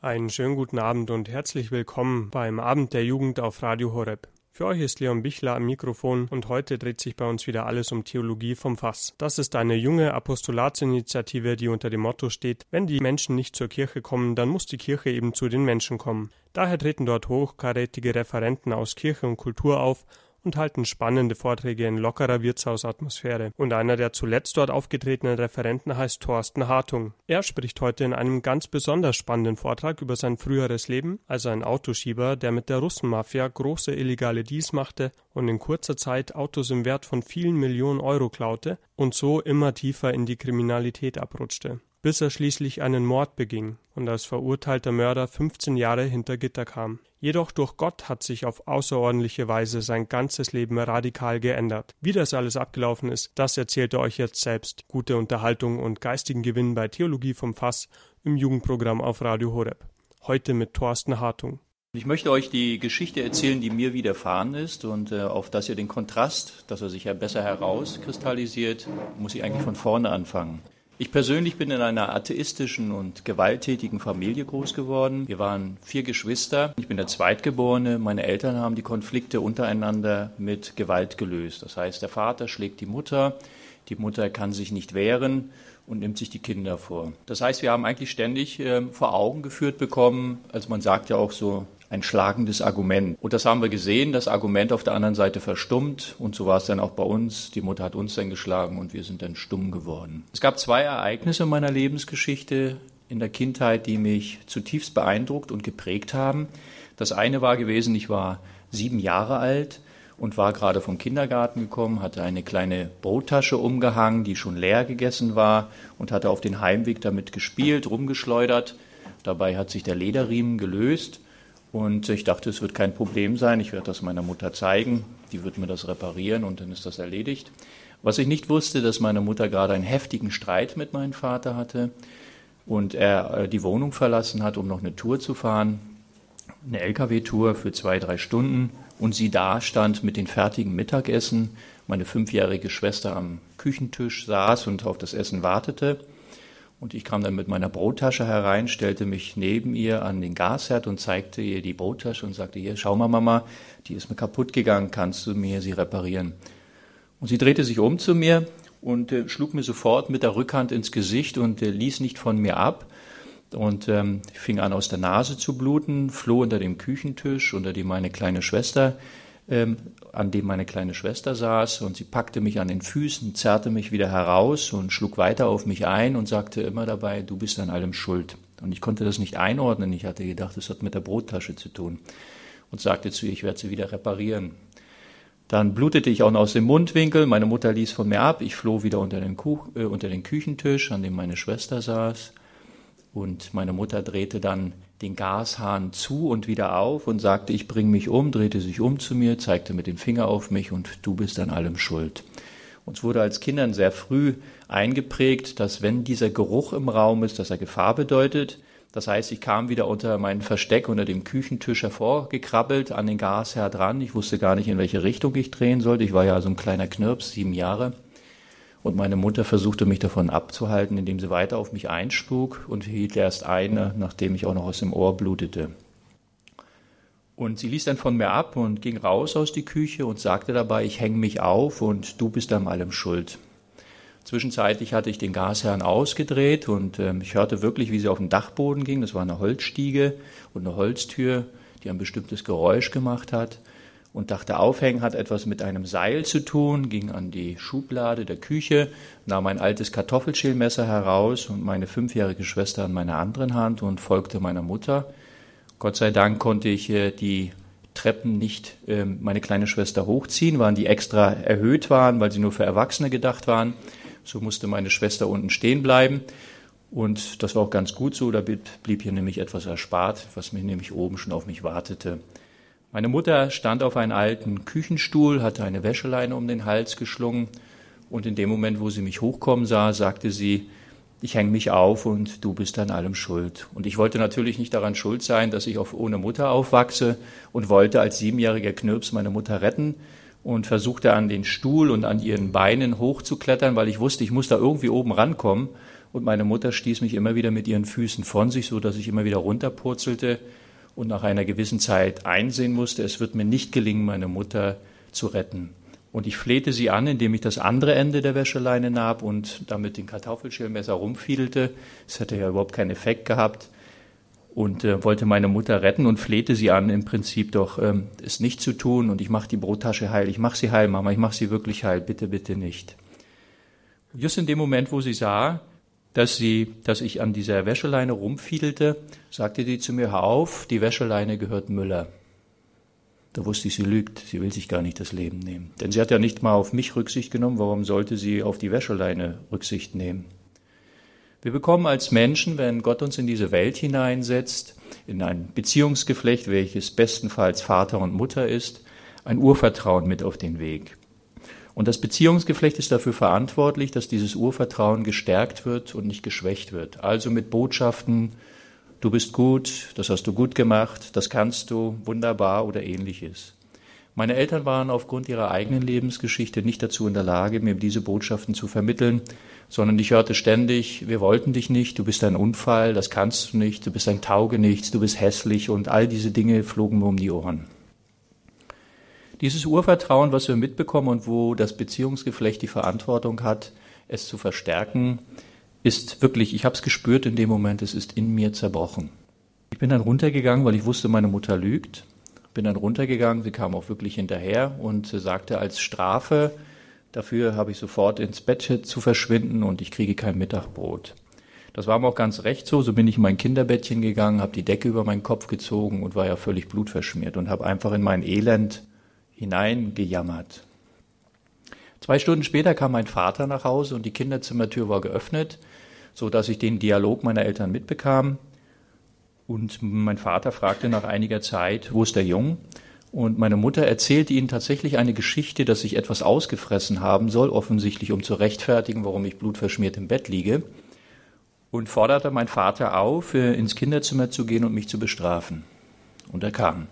Einen schönen guten Abend und herzlich willkommen beim Abend der Jugend auf Radio Horeb. Für euch ist Leon Bichler am Mikrofon und heute dreht sich bei uns wieder alles um Theologie vom Fass. Das ist eine junge Apostolatsinitiative, die unter dem Motto steht, wenn die Menschen nicht zur Kirche kommen, dann muss die Kirche eben zu den Menschen kommen. Daher treten dort hochkarätige Referenten aus Kirche und Kultur auf und halten spannende Vorträge in lockerer Wirtshausatmosphäre. Und einer der zuletzt dort aufgetretenen Referenten heißt Thorsten Hartung. Er spricht heute in einem ganz besonders spannenden Vortrag über sein früheres Leben als ein Autoschieber, der mit der Russenmafia große illegale Deals machte und in kurzer Zeit Autos im Wert von vielen Millionen Euro klaute und so immer tiefer in die Kriminalität abrutschte bis er schließlich einen Mord beging und als verurteilter Mörder 15 Jahre hinter Gitter kam. Jedoch durch Gott hat sich auf außerordentliche Weise sein ganzes Leben radikal geändert. Wie das alles abgelaufen ist, das erzählt er euch jetzt selbst. Gute Unterhaltung und geistigen Gewinn bei Theologie vom Fass im Jugendprogramm auf Radio Horeb. Heute mit Thorsten Hartung. Ich möchte euch die Geschichte erzählen, die mir widerfahren ist und äh, auf dass ihr den Kontrast, dass er sich ja besser herauskristallisiert, muss ich eigentlich von vorne anfangen. Ich persönlich bin in einer atheistischen und gewalttätigen Familie groß geworden. Wir waren vier Geschwister. Ich bin der Zweitgeborene. Meine Eltern haben die Konflikte untereinander mit Gewalt gelöst. Das heißt, der Vater schlägt die Mutter, die Mutter kann sich nicht wehren und nimmt sich die Kinder vor. Das heißt, wir haben eigentlich ständig äh, vor Augen geführt bekommen, also man sagt ja auch so, ein schlagendes Argument. Und das haben wir gesehen, das Argument auf der anderen Seite verstummt. Und so war es dann auch bei uns. Die Mutter hat uns dann geschlagen und wir sind dann stumm geworden. Es gab zwei Ereignisse in meiner Lebensgeschichte in der Kindheit, die mich zutiefst beeindruckt und geprägt haben. Das eine war gewesen, ich war sieben Jahre alt und war gerade vom Kindergarten gekommen, hatte eine kleine Brottasche umgehangen, die schon leer gegessen war und hatte auf den Heimweg damit gespielt, rumgeschleudert. Dabei hat sich der Lederriemen gelöst und ich dachte, es wird kein Problem sein. Ich werde das meiner Mutter zeigen. Die wird mir das reparieren und dann ist das erledigt. Was ich nicht wusste, dass meine Mutter gerade einen heftigen Streit mit meinem Vater hatte und er äh, die Wohnung verlassen hat, um noch eine Tour zu fahren, eine LKW-Tour für zwei, drei Stunden und sie da stand mit den fertigen Mittagessen, meine fünfjährige Schwester am Küchentisch saß und auf das Essen wartete und ich kam dann mit meiner Brottasche herein, stellte mich neben ihr an den Gasherd und zeigte ihr die Brottasche und sagte, hier, schau mal, Mama, die ist mir kaputt gegangen, kannst du mir sie reparieren? Und sie drehte sich um zu mir und äh, schlug mir sofort mit der Rückhand ins Gesicht und äh, ließ nicht von mir ab und ähm, fing an aus der Nase zu bluten, floh unter dem Küchentisch, unter dem meine kleine Schwester ähm, an dem meine kleine Schwester saß und sie packte mich an den Füßen, zerrte mich wieder heraus und schlug weiter auf mich ein und sagte immer dabei, du bist an allem schuld. Und ich konnte das nicht einordnen. Ich hatte gedacht, das hat mit der Brottasche zu tun. Und sagte zu ihr, ich werde sie wieder reparieren. Dann blutete ich auch noch aus dem Mundwinkel. Meine Mutter ließ von mir ab. Ich floh wieder unter den, Kuch äh, unter den Küchentisch, an dem meine Schwester saß. Und meine Mutter drehte dann den Gashahn zu und wieder auf und sagte, ich bringe mich um, drehte sich um zu mir, zeigte mit dem Finger auf mich und du bist an allem schuld. Uns wurde als Kindern sehr früh eingeprägt, dass wenn dieser Geruch im Raum ist, dass er Gefahr bedeutet. Das heißt, ich kam wieder unter mein Versteck unter dem Küchentisch hervorgekrabbelt an den Gasherd ran. Ich wusste gar nicht, in welche Richtung ich drehen sollte. Ich war ja so ein kleiner Knirps, sieben Jahre. Und meine Mutter versuchte mich davon abzuhalten, indem sie weiter auf mich einschlug und hielt erst eine, nachdem ich auch noch aus dem Ohr blutete. Und sie ließ dann von mir ab und ging raus aus die Küche und sagte dabei, ich hänge mich auf und du bist an allem schuld. Zwischenzeitlich hatte ich den Gashahn ausgedreht und äh, ich hörte wirklich, wie sie auf den Dachboden ging. Das war eine Holzstiege und eine Holztür, die ein bestimmtes Geräusch gemacht hat und dachte, Aufhängen hat etwas mit einem Seil zu tun, ging an die Schublade der Küche, nahm ein altes Kartoffelschälmesser heraus und meine fünfjährige Schwester an meiner anderen Hand und folgte meiner Mutter. Gott sei Dank konnte ich äh, die Treppen nicht äh, meine kleine Schwester hochziehen, waren die extra erhöht waren, weil sie nur für Erwachsene gedacht waren. So musste meine Schwester unten stehen bleiben. Und das war auch ganz gut so, da blieb hier nämlich etwas erspart, was mir nämlich oben schon auf mich wartete. Meine Mutter stand auf einem alten Küchenstuhl, hatte eine Wäscheleine um den Hals geschlungen und in dem Moment, wo sie mich hochkommen sah, sagte sie, ich hänge mich auf und du bist an allem schuld. Und ich wollte natürlich nicht daran schuld sein, dass ich auf, ohne Mutter aufwachse und wollte als siebenjähriger Knirps meine Mutter retten und versuchte an den Stuhl und an ihren Beinen hochzuklettern, weil ich wusste, ich muss da irgendwie oben rankommen und meine Mutter stieß mich immer wieder mit ihren Füßen von sich, so dass ich immer wieder runterpurzelte und nach einer gewissen Zeit einsehen musste, es wird mir nicht gelingen, meine Mutter zu retten. Und ich flehte sie an, indem ich das andere Ende der Wäscheleine nahm und damit den Kartoffelschälmesser rumfiedelte. Es hätte ja überhaupt keinen Effekt gehabt und äh, wollte meine Mutter retten und flehte sie an, im Prinzip doch ähm, es nicht zu tun. Und ich mache die Brottasche heil, ich mache sie heil, Mama, ich mache sie wirklich heil, bitte, bitte nicht. Just in dem Moment, wo sie sah, dass, sie, dass ich an dieser Wäscheleine rumfiedelte, sagte die zu mir, hör auf, die Wäscheleine gehört Müller. Da wusste ich, sie lügt, sie will sich gar nicht das Leben nehmen. Denn sie hat ja nicht mal auf mich Rücksicht genommen, warum sollte sie auf die Wäscheleine Rücksicht nehmen? Wir bekommen als Menschen, wenn Gott uns in diese Welt hineinsetzt, in ein Beziehungsgeflecht, welches bestenfalls Vater und Mutter ist, ein Urvertrauen mit auf den Weg. Und das Beziehungsgeflecht ist dafür verantwortlich, dass dieses Urvertrauen gestärkt wird und nicht geschwächt wird. Also mit Botschaften, du bist gut, das hast du gut gemacht, das kannst du, wunderbar oder ähnliches. Meine Eltern waren aufgrund ihrer eigenen Lebensgeschichte nicht dazu in der Lage, mir diese Botschaften zu vermitteln, sondern ich hörte ständig, wir wollten dich nicht, du bist ein Unfall, das kannst du nicht, du bist ein Taugenichts, du bist hässlich und all diese Dinge flogen mir um die Ohren. Dieses Urvertrauen, was wir mitbekommen und wo das Beziehungsgeflecht die Verantwortung hat, es zu verstärken, ist wirklich, ich habe es gespürt in dem Moment, es ist in mir zerbrochen. Ich bin dann runtergegangen, weil ich wusste, meine Mutter lügt. Bin dann runtergegangen, sie kam auch wirklich hinterher und sagte als Strafe, dafür habe ich sofort ins Bett zu verschwinden und ich kriege kein Mittagbrot. Das war mir auch ganz recht so. So bin ich in mein Kinderbettchen gegangen, habe die Decke über meinen Kopf gezogen und war ja völlig blutverschmiert und habe einfach in mein Elend hineingejammert. Zwei Stunden später kam mein Vater nach Hause und die Kinderzimmertür war geöffnet, so dass ich den Dialog meiner Eltern mitbekam. Und mein Vater fragte nach einiger Zeit, wo ist der Jung? Und meine Mutter erzählte ihnen tatsächlich eine Geschichte, dass ich etwas ausgefressen haben soll, offensichtlich um zu rechtfertigen, warum ich blutverschmiert im Bett liege. Und forderte mein Vater auf, ins Kinderzimmer zu gehen und mich zu bestrafen. Und er kam.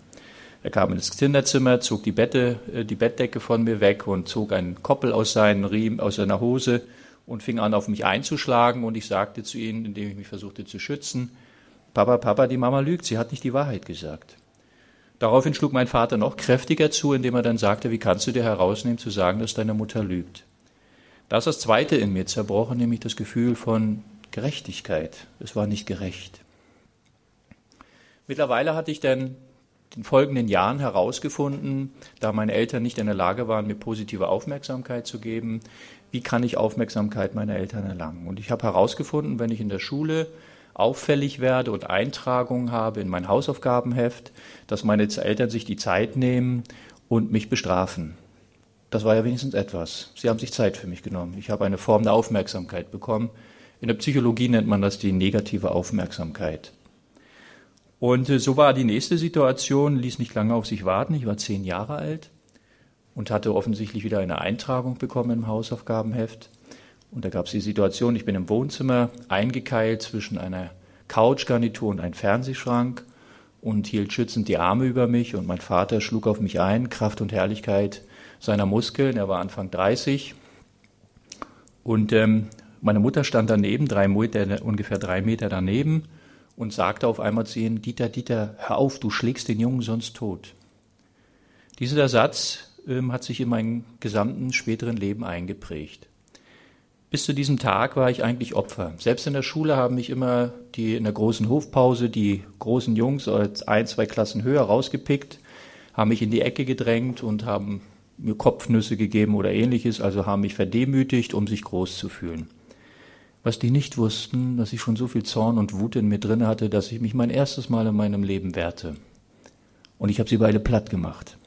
Er kam ins Kinderzimmer, zog die, Bette, äh, die Bettdecke von mir weg und zog einen Koppel aus, seinen Riemen, aus seiner Hose und fing an, auf mich einzuschlagen. Und ich sagte zu ihnen, indem ich mich versuchte zu schützen, Papa, Papa, die Mama lügt, sie hat nicht die Wahrheit gesagt. Daraufhin schlug mein Vater noch kräftiger zu, indem er dann sagte, wie kannst du dir herausnehmen zu sagen, dass deine Mutter lügt? Da ist das Zweite in mir zerbrochen, nämlich das Gefühl von Gerechtigkeit. Es war nicht gerecht. Mittlerweile hatte ich dann den folgenden Jahren herausgefunden, da meine Eltern nicht in der Lage waren, mir positive Aufmerksamkeit zu geben, wie kann ich Aufmerksamkeit meiner Eltern erlangen. Und ich habe herausgefunden, wenn ich in der Schule auffällig werde und Eintragungen habe in mein Hausaufgabenheft, dass meine Eltern sich die Zeit nehmen und mich bestrafen. Das war ja wenigstens etwas. Sie haben sich Zeit für mich genommen. Ich habe eine Form der Aufmerksamkeit bekommen. In der Psychologie nennt man das die negative Aufmerksamkeit. Und äh, so war die nächste Situation, ließ nicht lange auf sich warten. Ich war zehn Jahre alt und hatte offensichtlich wieder eine Eintragung bekommen im Hausaufgabenheft. Und da gab es die Situation, ich bin im Wohnzimmer eingekeilt zwischen einer Couchgarnitur und einem Fernsehschrank und hielt schützend die Arme über mich und mein Vater schlug auf mich ein, Kraft und Herrlichkeit seiner Muskeln. Er war Anfang 30 und ähm, meine Mutter stand daneben, drei Meter, ungefähr drei Meter daneben und sagte auf einmal zu ihnen, Dieter, Dieter, hör auf, du schlägst den Jungen sonst tot. Dieser Satz ähm, hat sich in meinem gesamten späteren Leben eingeprägt. Bis zu diesem Tag war ich eigentlich Opfer. Selbst in der Schule haben mich immer die in der großen Hofpause die großen Jungs als ein, zwei Klassen höher rausgepickt, haben mich in die Ecke gedrängt und haben mir Kopfnüsse gegeben oder ähnliches, also haben mich verdemütigt, um sich groß zu fühlen. Was die nicht wussten, dass ich schon so viel Zorn und Wut in mir drin hatte, dass ich mich mein erstes Mal in meinem Leben wehrte. Und ich habe sie beide platt gemacht.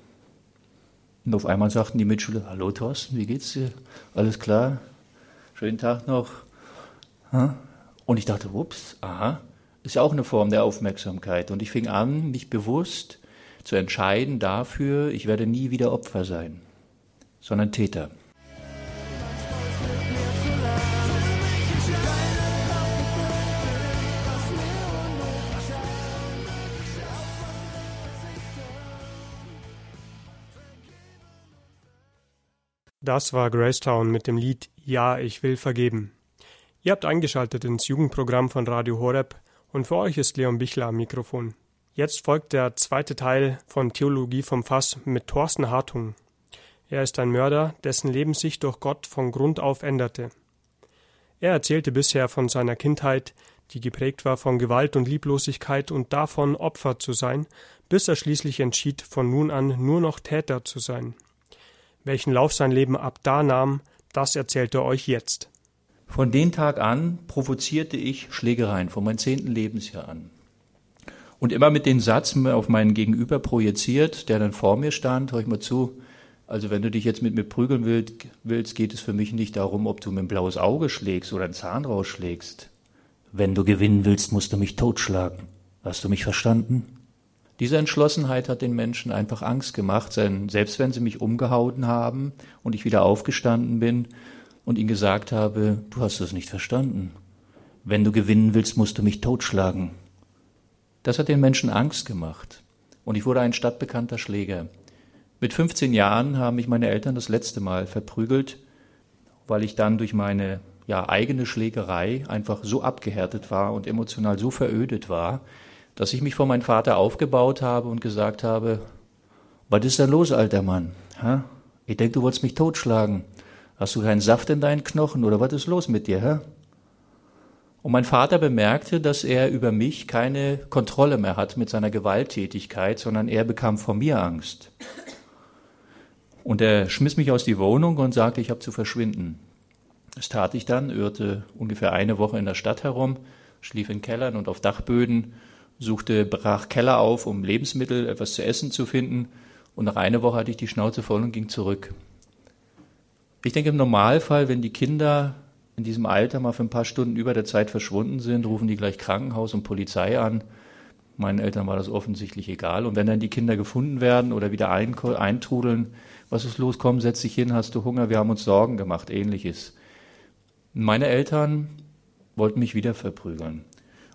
Und auf einmal sagten die Mitschüler, hallo Thorsten, wie geht's dir? Alles klar? Schönen Tag noch. Und ich dachte, ups, aha, ist ja auch eine Form der Aufmerksamkeit. Und ich fing an, mich bewusst zu entscheiden dafür, ich werde nie wieder Opfer sein, sondern Täter. Das war Gracetown mit dem Lied Ja, ich will vergeben. Ihr habt eingeschaltet ins Jugendprogramm von Radio Horeb und für euch ist Leon Bichler am Mikrofon. Jetzt folgt der zweite Teil von Theologie vom Fass mit Thorsten Hartung. Er ist ein Mörder, dessen Leben sich durch Gott von Grund auf änderte. Er erzählte bisher von seiner Kindheit, die geprägt war von Gewalt und Lieblosigkeit und davon, Opfer zu sein, bis er schließlich entschied, von nun an nur noch Täter zu sein. Welchen Lauf sein Leben ab da nahm, das erzählt er euch jetzt. Von dem Tag an provozierte ich Schlägereien von meinem zehnten Lebensjahr an. Und immer mit dem Satz auf meinen Gegenüber projiziert, der dann vor mir stand, hör ich mal zu, also wenn du dich jetzt mit mir prügeln willst, geht es für mich nicht darum, ob du mir ein blaues Auge schlägst oder einen Zahn rausschlägst. Wenn du gewinnen willst, musst du mich totschlagen. Hast du mich verstanden? Diese Entschlossenheit hat den Menschen einfach Angst gemacht, denn selbst wenn sie mich umgehauen haben und ich wieder aufgestanden bin, und ihm gesagt habe, du hast es nicht verstanden. Wenn du gewinnen willst, musst du mich totschlagen. Das hat den Menschen Angst gemacht. Und ich wurde ein stadtbekannter Schläger. Mit 15 Jahren haben mich meine Eltern das letzte Mal verprügelt, weil ich dann durch meine ja, eigene Schlägerei einfach so abgehärtet war und emotional so verödet war, dass ich mich vor meinem Vater aufgebaut habe und gesagt habe, was ist da los, alter Mann? Ha? Ich denke, du wolltest mich totschlagen. Hast du keinen Saft in deinen Knochen oder was ist los mit dir, hä? Und mein Vater bemerkte, dass er über mich keine Kontrolle mehr hat mit seiner Gewalttätigkeit, sondern er bekam vor mir Angst. Und er schmiss mich aus die Wohnung und sagte, ich habe zu verschwinden. Das tat ich dann, irrte ungefähr eine Woche in der Stadt herum, schlief in Kellern und auf Dachböden, suchte, brach Keller auf, um Lebensmittel, etwas zu essen zu finden. Und nach einer Woche hatte ich die Schnauze voll und ging zurück. Ich denke im Normalfall, wenn die Kinder in diesem Alter mal für ein paar Stunden über der Zeit verschwunden sind, rufen die gleich Krankenhaus und Polizei an. Meinen Eltern war das offensichtlich egal. Und wenn dann die Kinder gefunden werden oder wieder eintrudeln, was ist los, komm, setz dich hin, hast du Hunger, wir haben uns Sorgen gemacht, ähnliches. Meine Eltern wollten mich wieder verprügeln.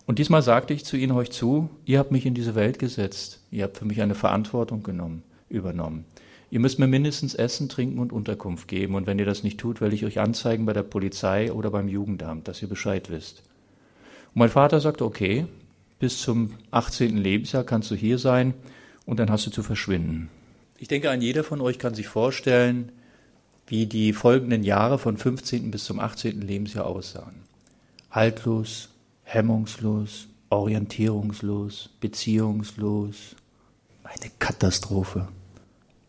Und diesmal sagte ich zu ihnen euch zu, ihr habt mich in diese Welt gesetzt, ihr habt für mich eine Verantwortung genommen, übernommen. Ihr müsst mir mindestens Essen, Trinken und Unterkunft geben. Und wenn ihr das nicht tut, werde ich euch anzeigen bei der Polizei oder beim Jugendamt, dass ihr Bescheid wisst. Und mein Vater sagte, okay, bis zum 18. Lebensjahr kannst du hier sein und dann hast du zu verschwinden. Ich denke, ein jeder von euch kann sich vorstellen, wie die folgenden Jahre von 15. bis zum 18. Lebensjahr aussahen. Haltlos, hemmungslos, orientierungslos, beziehungslos. Eine Katastrophe.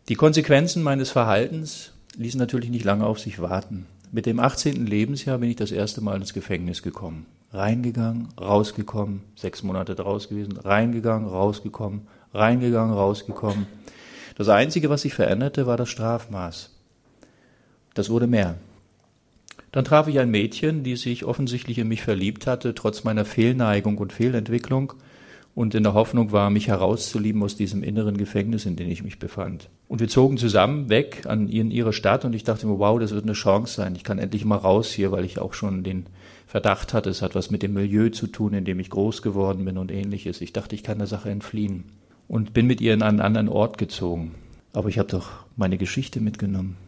Die Konsequenzen meines Verhaltens ließen natürlich nicht lange auf sich warten. Mit dem 18. Lebensjahr bin ich das erste Mal ins Gefängnis gekommen. Reingegangen, rausgekommen, sechs Monate draus gewesen, reingegangen, rausgekommen, reingegangen, rausgekommen. Das Einzige, was sich veränderte, war das Strafmaß. Das wurde mehr. Dann traf ich ein Mädchen, die sich offensichtlich in mich verliebt hatte, trotz meiner Fehlneigung und Fehlentwicklung und in der Hoffnung war, mich herauszulieben aus diesem inneren Gefängnis, in dem ich mich befand. Und wir zogen zusammen weg an in ihre Stadt und ich dachte mir, wow, das wird eine Chance sein. Ich kann endlich mal raus hier, weil ich auch schon den Verdacht hatte, es hat was mit dem Milieu zu tun, in dem ich groß geworden bin und ähnliches. Ich dachte, ich kann der Sache entfliehen und bin mit ihr in einen anderen Ort gezogen. Aber ich habe doch meine Geschichte mitgenommen.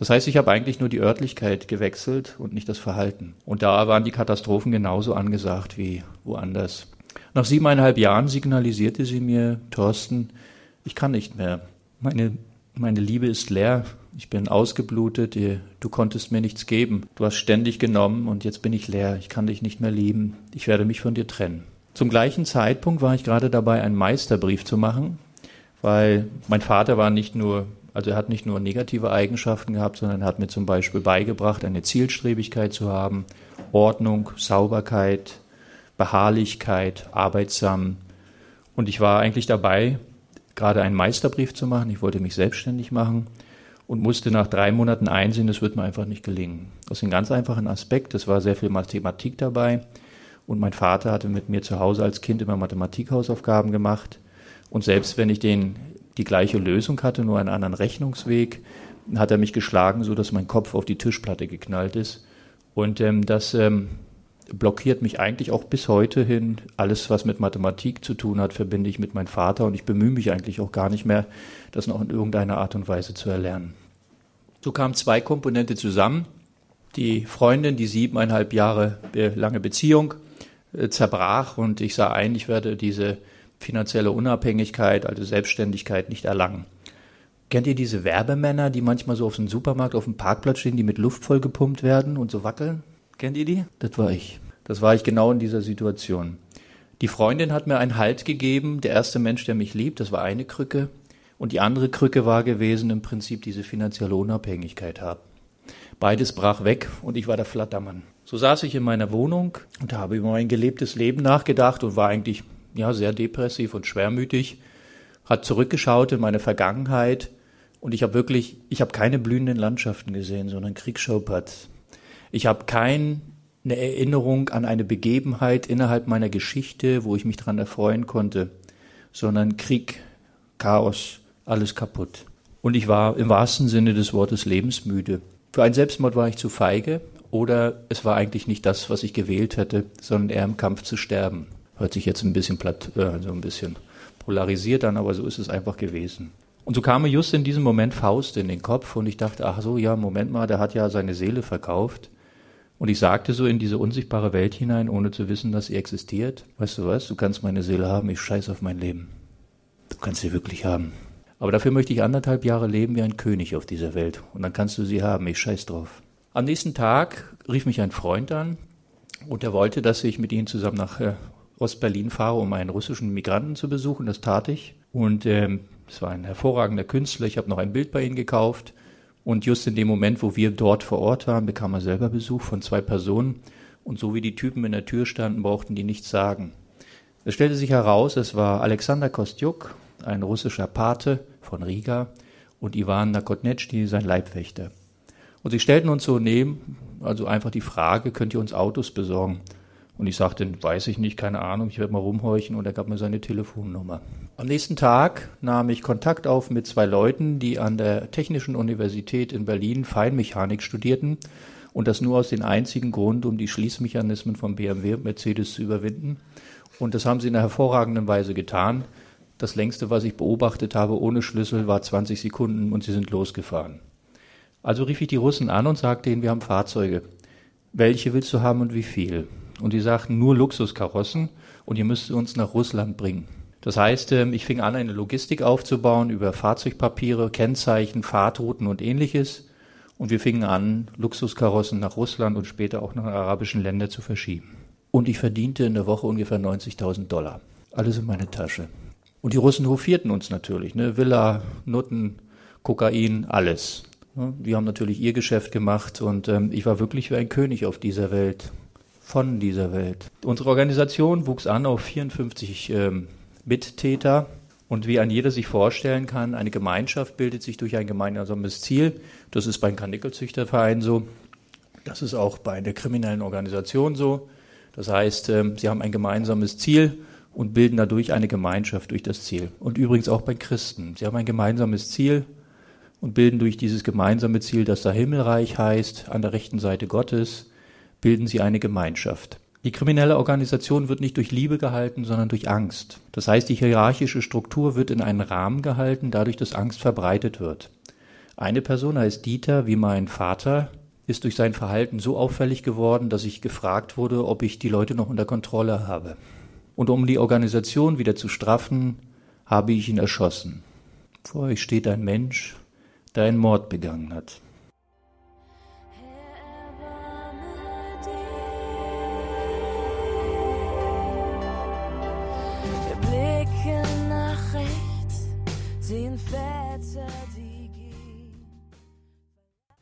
Das heißt, ich habe eigentlich nur die Örtlichkeit gewechselt und nicht das Verhalten. Und da waren die Katastrophen genauso angesagt wie woanders. Nach siebeneinhalb Jahren signalisierte sie mir, Thorsten, ich kann nicht mehr. Meine, meine Liebe ist leer. Ich bin ausgeblutet. Du konntest mir nichts geben. Du hast ständig genommen und jetzt bin ich leer. Ich kann dich nicht mehr lieben. Ich werde mich von dir trennen. Zum gleichen Zeitpunkt war ich gerade dabei, einen Meisterbrief zu machen, weil mein Vater war nicht nur, also er hat nicht nur negative Eigenschaften gehabt, sondern er hat mir zum Beispiel beigebracht, eine Zielstrebigkeit zu haben, Ordnung, Sauberkeit, Beharrlichkeit, arbeitsam. Und ich war eigentlich dabei, gerade einen Meisterbrief zu machen. Ich wollte mich selbstständig machen und musste nach drei Monaten einsehen, das wird mir einfach nicht gelingen. Aus einem ganz einfachen Aspekt, es war sehr viel Mathematik dabei. Und mein Vater hatte mit mir zu Hause als Kind immer Mathematik-Hausaufgaben gemacht. Und selbst wenn ich den, die gleiche Lösung hatte, nur einen anderen Rechnungsweg, hat er mich geschlagen, so dass mein Kopf auf die Tischplatte geknallt ist. Und ähm, das ähm, blockiert mich eigentlich auch bis heute hin. Alles, was mit Mathematik zu tun hat, verbinde ich mit meinem Vater und ich bemühe mich eigentlich auch gar nicht mehr, das noch in irgendeiner Art und Weise zu erlernen. So kamen zwei Komponente zusammen. Die Freundin, die siebeneinhalb Jahre lange Beziehung, äh, zerbrach und ich sah ein, ich werde diese finanzielle Unabhängigkeit, also Selbstständigkeit nicht erlangen. Kennt ihr diese Werbemänner, die manchmal so auf dem Supermarkt auf dem Parkplatz stehen, die mit Luft vollgepumpt werden und so wackeln? Kennt ihr die? Das war ich. Das war ich genau in dieser Situation. Die Freundin hat mir einen Halt gegeben, der erste Mensch, der mich liebt, das war eine Krücke. Und die andere Krücke war gewesen, im Prinzip diese finanzielle Unabhängigkeit haben. Beides brach weg und ich war der Flattermann. So saß ich in meiner Wohnung und habe über mein gelebtes Leben nachgedacht und war eigentlich ja sehr depressiv und schwermütig, hat zurückgeschaut in meine Vergangenheit und ich habe wirklich, ich habe keine blühenden Landschaften gesehen, sondern Kriegsschauplatz. Ich habe keine Erinnerung an eine Begebenheit innerhalb meiner Geschichte, wo ich mich daran erfreuen konnte, sondern Krieg, Chaos, alles kaputt. Und ich war im wahrsten Sinne des Wortes lebensmüde. Für einen Selbstmord war ich zu feige oder es war eigentlich nicht das, was ich gewählt hätte, sondern eher im Kampf zu sterben. Hört sich jetzt ein bisschen platt, äh, so ein bisschen polarisiert an, aber so ist es einfach gewesen. Und so kam mir just in diesem Moment Faust in den Kopf und ich dachte, ach so, ja, Moment mal, der hat ja seine Seele verkauft. Und ich sagte so in diese unsichtbare Welt hinein, ohne zu wissen, dass sie existiert. Weißt du was? Du kannst meine Seele haben, ich scheiß auf mein Leben. Du kannst sie wirklich haben. Aber dafür möchte ich anderthalb Jahre leben wie ein König auf dieser Welt. Und dann kannst du sie haben. Ich scheiß drauf. Am nächsten Tag rief mich ein Freund an und er wollte, dass ich mit ihm zusammen nach äh, Ostberlin fahre, um einen russischen Migranten zu besuchen. Das tat ich. Und ähm, es war ein hervorragender Künstler. Ich habe noch ein Bild bei ihm gekauft. Und just in dem Moment, wo wir dort vor Ort waren, bekam er selber Besuch von zwei Personen. Und so wie die Typen in der Tür standen, brauchten die nichts sagen. Es stellte sich heraus, es war Alexander Kostjuk, ein russischer Pate von Riga, und Ivan Nakotnetschny, sein Leibwächter. Und sie stellten uns so neben, also einfach die Frage, könnt ihr uns Autos besorgen? Und ich sagte, weiß ich nicht, keine Ahnung, ich werde mal rumhorchen und er gab mir seine Telefonnummer. Am nächsten Tag nahm ich Kontakt auf mit zwei Leuten, die an der Technischen Universität in Berlin Feinmechanik studierten und das nur aus dem einzigen Grund, um die Schließmechanismen von BMW und Mercedes zu überwinden. Und das haben sie in einer hervorragenden Weise getan. Das längste, was ich beobachtet habe ohne Schlüssel, war 20 Sekunden und sie sind losgefahren. Also rief ich die Russen an und sagte ihnen, wir haben Fahrzeuge. Welche willst du haben und wie viel? Und die sagten, nur Luxuskarossen und ihr müsst uns nach Russland bringen. Das heißt, ähm, ich fing an, eine Logistik aufzubauen über Fahrzeugpapiere, Kennzeichen, Fahrtrouten und ähnliches. Und wir fingen an, Luxuskarossen nach Russland und später auch nach arabischen Ländern zu verschieben. Und ich verdiente in der Woche ungefähr 90.000 Dollar. Alles in meine Tasche. Und die Russen hofierten uns natürlich, ne? Villa, Nutten, Kokain, alles. Die haben natürlich ihr Geschäft gemacht und ähm, ich war wirklich wie ein König auf dieser Welt, von dieser Welt. Unsere Organisation wuchs an auf 54 ähm, Mittäter und wie ein jeder sich vorstellen kann, eine Gemeinschaft bildet sich durch ein gemeinsames Ziel. Das ist beim Kanickelzüchterverein so. Das ist auch bei der kriminellen Organisation so. Das heißt, ähm, sie haben ein gemeinsames Ziel und bilden dadurch eine Gemeinschaft durch das Ziel. Und übrigens auch bei Christen. Sie haben ein gemeinsames Ziel und bilden durch dieses gemeinsame Ziel, das da Himmelreich heißt, an der rechten Seite Gottes, bilden sie eine Gemeinschaft. Die kriminelle Organisation wird nicht durch Liebe gehalten, sondern durch Angst. Das heißt, die hierarchische Struktur wird in einen Rahmen gehalten, dadurch, dass Angst verbreitet wird. Eine Person heißt Dieter, wie mein Vater, ist durch sein Verhalten so auffällig geworden, dass ich gefragt wurde, ob ich die Leute noch unter Kontrolle habe. Und um die Organisation wieder zu straffen, habe ich ihn erschossen. Vor euch steht ein Mensch, der einen Mord begangen hat.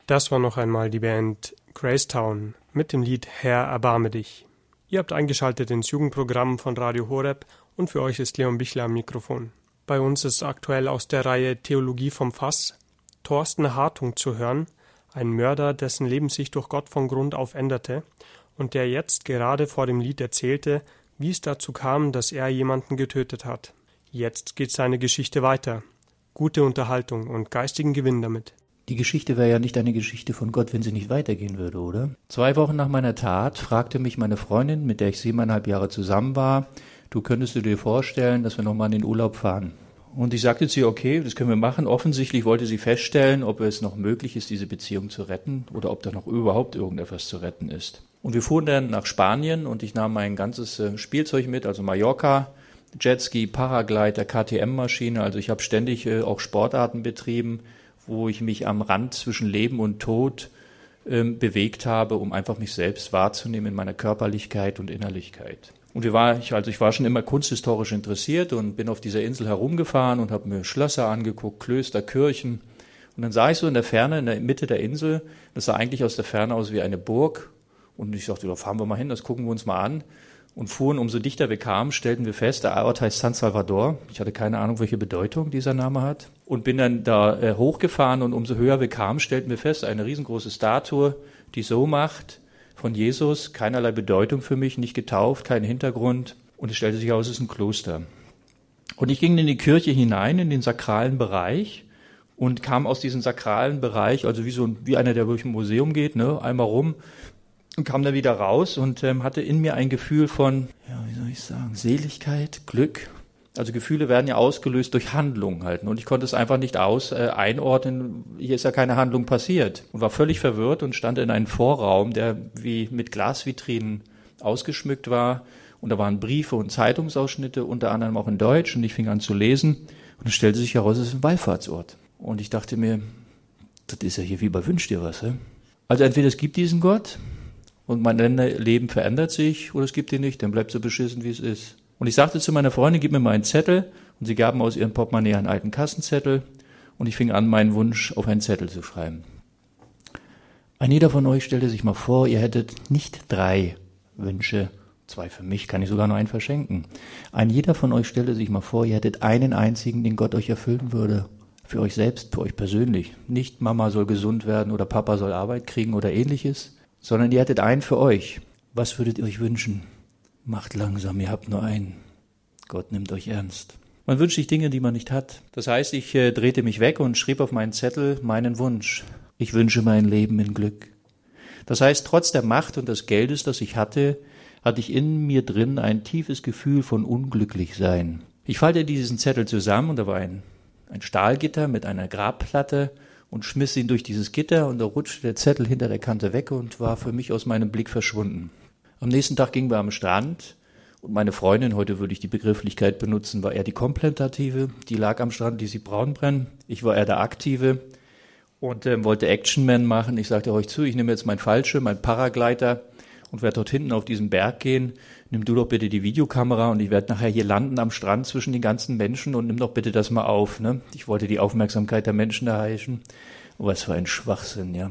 Das war noch einmal die Band Gracetown mit dem Lied Herr, erbarme dich. Ihr habt eingeschaltet ins Jugendprogramm von Radio Horeb und für euch ist Leon Bichler am Mikrofon. Bei uns ist aktuell aus der Reihe Theologie vom Fass Thorsten Hartung zu hören, ein Mörder, dessen Leben sich durch Gott von Grund auf änderte und der jetzt gerade vor dem Lied erzählte, wie es dazu kam, dass er jemanden getötet hat. Jetzt geht seine Geschichte weiter. Gute Unterhaltung und geistigen Gewinn damit. Die Geschichte wäre ja nicht eine Geschichte von Gott, wenn sie nicht weitergehen würde, oder? Zwei Wochen nach meiner Tat fragte mich meine Freundin, mit der ich siebeneinhalb Jahre zusammen war, du könntest du dir vorstellen, dass wir nochmal in den Urlaub fahren. Und ich sagte zu ihr, okay, das können wir machen. Offensichtlich wollte sie feststellen, ob es noch möglich ist, diese Beziehung zu retten oder ob da noch überhaupt irgendetwas zu retten ist. Und wir fuhren dann nach Spanien und ich nahm mein ganzes äh, Spielzeug mit, also Mallorca, Jetski, Paraglider, KTM-Maschine. Also ich habe ständig äh, auch Sportarten betrieben, wo ich mich am Rand zwischen Leben und Tod ähm, bewegt habe, um einfach mich selbst wahrzunehmen in meiner Körperlichkeit und Innerlichkeit. Und wir war, ich, also ich war schon immer kunsthistorisch interessiert und bin auf dieser Insel herumgefahren und habe mir Schlösser angeguckt, Klöster, Kirchen. Und dann sah ich so in der Ferne, in der Mitte der Insel, das sah eigentlich aus der Ferne aus wie eine Burg. Und ich dachte, da fahren wir mal hin, das gucken wir uns mal an. Und fuhren, umso dichter wir kamen, stellten wir fest, der Ort heißt San Salvador. Ich hatte keine Ahnung, welche Bedeutung dieser Name hat. Und bin dann da äh, hochgefahren und umso höher wir kamen, stellten wir fest, eine riesengroße Statue, die so macht, von Jesus, keinerlei Bedeutung für mich, nicht getauft, kein Hintergrund. Und es stellte sich aus, es ist ein Kloster. Und ich ging in die Kirche hinein, in den sakralen Bereich und kam aus diesem sakralen Bereich, also wie so wie einer, der durch ein Museum geht, ne, einmal rum und kam dann wieder raus und ähm, hatte in mir ein Gefühl von, ja, wie soll ich sagen, Seligkeit, Glück, also Gefühle werden ja ausgelöst durch Handlungen halt. Und ich konnte es einfach nicht aus äh, einordnen. Hier ist ja keine Handlung passiert. Und war völlig verwirrt und stand in einem Vorraum, der wie mit Glasvitrinen ausgeschmückt war. Und da waren Briefe und Zeitungsausschnitte, unter anderem auch in Deutsch. Und ich fing an zu lesen. Und es stellte sich heraus, es ist ein Wallfahrtsort. Und ich dachte mir, das ist ja hier wie bei Wünsch dir was. He? Also entweder es gibt diesen Gott und mein Leben verändert sich, oder es gibt ihn nicht, dann bleibt so beschissen, wie es ist. Und ich sagte zu meiner Freundin, gib mir mal einen Zettel. Und sie gaben aus ihrem Portemonnaie einen alten Kassenzettel. Und ich fing an, meinen Wunsch auf einen Zettel zu schreiben. Ein jeder von euch stellte sich mal vor, ihr hättet nicht drei Wünsche, zwei für mich, kann ich sogar nur einen verschenken. Ein jeder von euch stellte sich mal vor, ihr hättet einen einzigen, den Gott euch erfüllen würde. Für euch selbst, für euch persönlich. Nicht Mama soll gesund werden oder Papa soll Arbeit kriegen oder ähnliches, sondern ihr hättet einen für euch. Was würdet ihr euch wünschen? Macht langsam, ihr habt nur einen. Gott nimmt euch ernst. Man wünscht sich Dinge, die man nicht hat. Das heißt, ich äh, drehte mich weg und schrieb auf meinen Zettel meinen Wunsch. Ich wünsche mein Leben in Glück. Das heißt, trotz der Macht und des Geldes, das ich hatte, hatte ich in mir drin ein tiefes Gefühl von Unglücklichsein. Ich faltete diesen Zettel zusammen und da war ein, ein Stahlgitter mit einer Grabplatte und schmiss ihn durch dieses Gitter und da rutschte der Zettel hinter der Kante weg und war für mich aus meinem Blick verschwunden. Am nächsten Tag gingen wir am Strand und meine Freundin, heute würde ich die Begrifflichkeit benutzen, war eher die Komplentative. Die lag am Strand, die sie braun brennen. Ich war eher der Aktive und ähm, wollte Actionman machen. Ich sagte euch zu, ich nehme jetzt mein Fallschirm, mein Paragleiter und werde dort hinten auf diesen Berg gehen. Nimm du doch bitte die Videokamera und ich werde nachher hier landen am Strand zwischen den ganzen Menschen und nimm doch bitte das mal auf. Ne? Ich wollte die Aufmerksamkeit der Menschen erheischen. Was für ein Schwachsinn, ja.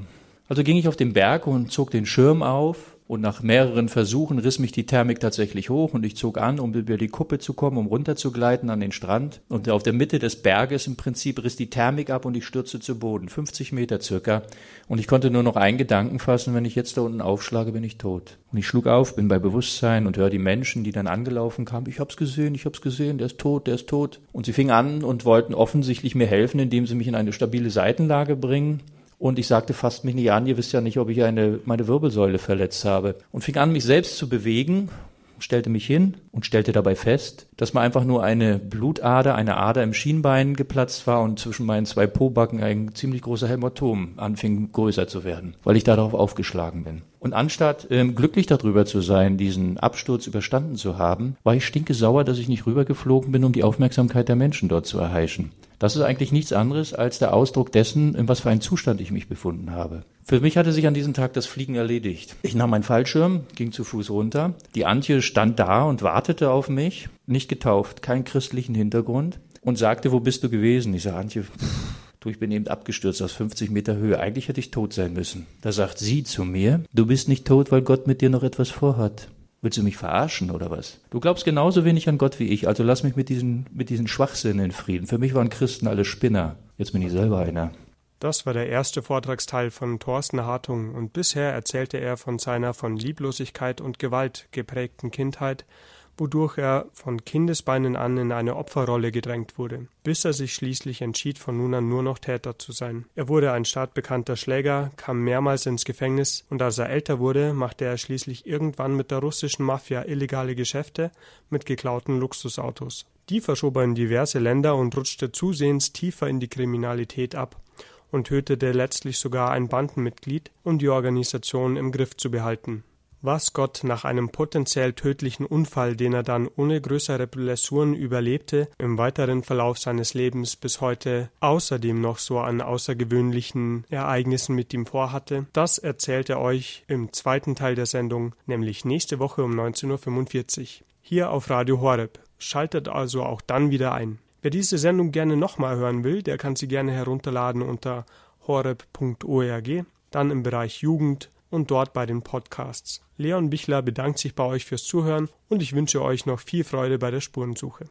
Also ging ich auf den Berg und zog den Schirm auf und nach mehreren Versuchen riss mich die Thermik tatsächlich hoch und ich zog an, um über die Kuppe zu kommen, um runterzugleiten an den Strand. Und auf der Mitte des Berges im Prinzip riss die Thermik ab und ich stürzte zu Boden, 50 Meter circa. Und ich konnte nur noch einen Gedanken fassen, wenn ich jetzt da unten aufschlage, bin ich tot. Und ich schlug auf, bin bei Bewusstsein und höre die Menschen, die dann angelaufen kamen, ich hab's gesehen, ich hab's gesehen, der ist tot, der ist tot. Und sie fingen an und wollten offensichtlich mir helfen, indem sie mich in eine stabile Seitenlage bringen. Und ich sagte, fasst mich nicht an, ihr wisst ja nicht, ob ich eine, meine Wirbelsäule verletzt habe. Und fing an, mich selbst zu bewegen, stellte mich hin und stellte dabei fest, dass mir einfach nur eine Blutader, eine Ader im Schienbein geplatzt war und zwischen meinen zwei Pobacken ein ziemlich großer Hämatom anfing größer zu werden, weil ich darauf aufgeschlagen bin. Und anstatt ähm, glücklich darüber zu sein, diesen Absturz überstanden zu haben, war ich stinkesauer, dass ich nicht rübergeflogen bin, um die Aufmerksamkeit der Menschen dort zu erheischen. Das ist eigentlich nichts anderes als der Ausdruck dessen, in was für einen Zustand ich mich befunden habe. Für mich hatte sich an diesem Tag das Fliegen erledigt. Ich nahm meinen Fallschirm, ging zu Fuß runter. Die Antje stand da und wartete auf mich, nicht getauft, keinen christlichen Hintergrund und sagte, wo bist du gewesen? Ich sage, Antje, du, ich bin eben abgestürzt aus 50 Meter Höhe. Eigentlich hätte ich tot sein müssen. Da sagt sie zu mir, du bist nicht tot, weil Gott mit dir noch etwas vorhat. Willst du mich verarschen oder was? Du glaubst genauso wenig an Gott wie ich, also lass mich mit diesen, mit diesen Schwachsinnen in Frieden. Für mich waren Christen alle Spinner. Jetzt bin ich selber einer. Das war der erste Vortragsteil von Thorsten Hartung und bisher erzählte er von seiner von Lieblosigkeit und Gewalt geprägten Kindheit wodurch er von Kindesbeinen an in eine Opferrolle gedrängt wurde, bis er sich schließlich entschied, von nun an nur noch Täter zu sein. Er wurde ein stadtbekannter Schläger, kam mehrmals ins Gefängnis und als er älter wurde, machte er schließlich irgendwann mit der russischen Mafia illegale Geschäfte mit geklauten Luxusautos. Die verschob er in diverse Länder und rutschte zusehends tiefer in die Kriminalität ab und tötete letztlich sogar ein Bandenmitglied, um die Organisation im Griff zu behalten. Was Gott nach einem potenziell tödlichen Unfall, den er dann ohne größere Blessuren überlebte, im weiteren Verlauf seines Lebens bis heute außerdem noch so an außergewöhnlichen Ereignissen mit ihm vorhatte, das erzählt er euch im zweiten Teil der Sendung, nämlich nächste Woche um 19.45 Uhr. Hier auf Radio Horeb. Schaltet also auch dann wieder ein. Wer diese Sendung gerne nochmal hören will, der kann sie gerne herunterladen unter horeb.org, dann im Bereich Jugend und dort bei den Podcasts. Leon Bichler bedankt sich bei euch fürs Zuhören und ich wünsche euch noch viel Freude bei der Spurensuche.